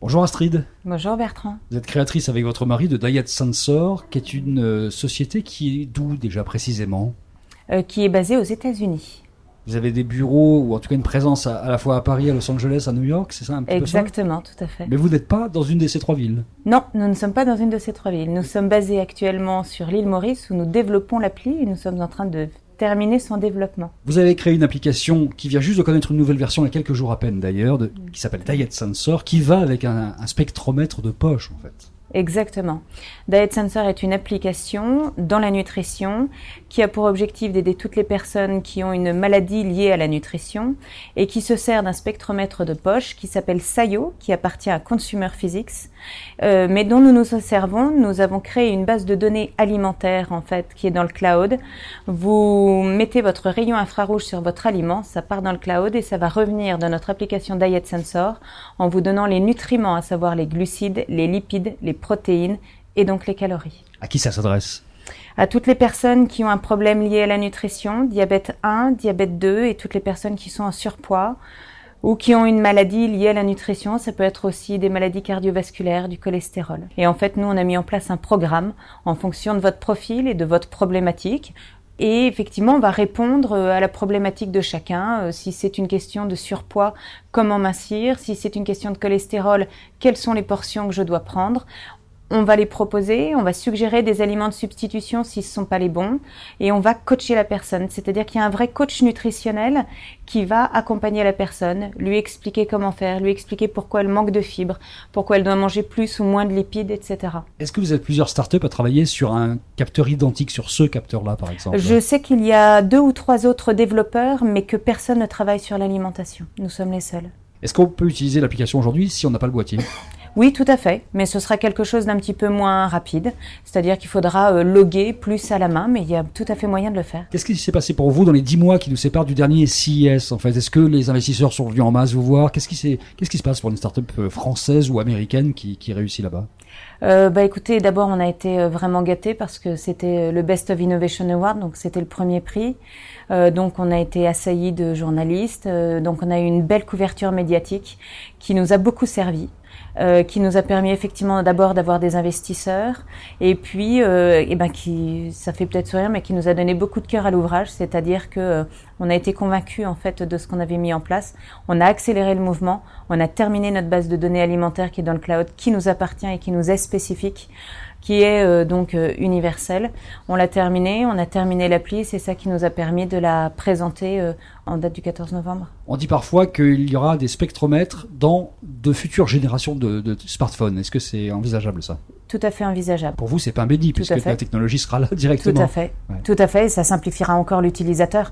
Bonjour Astrid. Bonjour Bertrand. Vous êtes créatrice avec votre mari de Diet Sensor, qui est une euh, société qui est d'où déjà précisément? Euh, qui est basée aux États-Unis. Vous avez des bureaux, ou en tout cas une présence à, à la fois à Paris, à Los Angeles, à New York, c'est ça un petit Exactement, tout à fait. peu ça Mais vous n'êtes pas dans une de ces trois villes? Non, nous ne sommes pas dans une de ces trois villes. Nous sommes basés actuellement sur l'île Maurice où nous développons l'appli et nous sommes en train de terminer son développement. Vous avez créé une application qui vient juste de connaître une nouvelle version il y a quelques jours à peine d'ailleurs, qui s'appelle Diet Sensor, qui va avec un, un spectromètre de poche en fait. Exactement. Diet Sensor est une application dans la nutrition qui a pour objectif d'aider toutes les personnes qui ont une maladie liée à la nutrition et qui se sert d'un spectromètre de poche qui s'appelle Sayo, qui appartient à Consumer Physics, euh, mais dont nous nous servons. Nous avons créé une base de données alimentaire en fait qui est dans le cloud. Vous mettez votre rayon infrarouge sur votre aliment, ça part dans le cloud et ça va revenir dans notre application Diet Sensor en vous donnant les nutriments, à savoir les glucides, les lipides, les protéines et donc les calories. À qui ça s'adresse? À toutes les personnes qui ont un problème lié à la nutrition, diabète 1, diabète 2 et toutes les personnes qui sont en surpoids ou qui ont une maladie liée à la nutrition, ça peut être aussi des maladies cardiovasculaires, du cholestérol. Et en fait, nous, on a mis en place un programme en fonction de votre profil et de votre problématique. Et effectivement, on va répondre euh, à la problématique de chacun. Euh, Si c'est une question de surpoids, comment mincir? Si c'est une question de cholestérol, quelles sont les portions que je dois prendre? On va les proposer, on va suggérer des aliments de substitution s'ils ne sont pas les bons, et on va coacher la personne. C'est-à-dire qu'il y a un vrai coach nutritionnel qui va accompagner la personne, lui expliquer comment faire, lui expliquer pourquoi elle manque de fibres, pourquoi elle doit manger plus ou moins de lipides, etc. Est-ce que vous êtes plusieurs startups à travailler sur un capteur identique sur ce capteur-là par exemple? Je sais qu'il y a deux ou trois autres développeurs, mais que personne ne travaille sur l'alimentation. Nous sommes les seuls. Est-ce qu'on peut utiliser l'application aujourd'hui si on n'a pas le boîtier? Oui, tout à fait, mais ce sera quelque chose d'un petit peu moins rapide, c'est-à-dire qu'il faudra euh, loguer plus à la main, mais il y a tout à fait moyen de le faire. Qu'est-ce qui s'est passé pour vous dans les 10 mois qui nous séparent du dernier CIS en fait? Est-ce que les investisseurs sont venus en masse vous voir? Qu'est-ce qui, qu'est-ce qui se passe pour une startup euh, française ou américaine qui, qui réussit là-bas? Euh, bah écoutez, d'abord on a été euh, vraiment gâtés parce que c'était le Best of Innovation Award, donc c'était le premier prix. Euh, donc on a été assaillis de journalistes, euh, donc on a eu une belle couverture médiatique qui nous a beaucoup servi. Euh, qui nous a permis effectivement d'abord d'avoir des investisseurs et puis euh, eh ben qui ça fait peut-être sourire mais qui nous a donné beaucoup de cœur à l'ouvrage. C'est-à-dire que euh, on a été convaincus en fait de ce qu'on avait mis en place. On a accéléré le mouvement. On a terminé notre base de données alimentaire qui est dans le cloud qui nous appartient et qui nous est spécifique qui est euh, donc euh, universelle. On l'a terminé, on a terminé l'appli, c'est ça qui nous a permis de la présenter euh, en date du 14 novembre. On dit parfois qu'il y aura des spectromètres dans de futures générations de, de smartphones. Est-ce que c'est envisageable ça? Tout à fait envisageable. Pour vous, c'est pas un béni Tout puisque la technologie sera là Tout directement. à fait. Ouais. Tout à fait, et ça simplifiera encore l'utilisateur.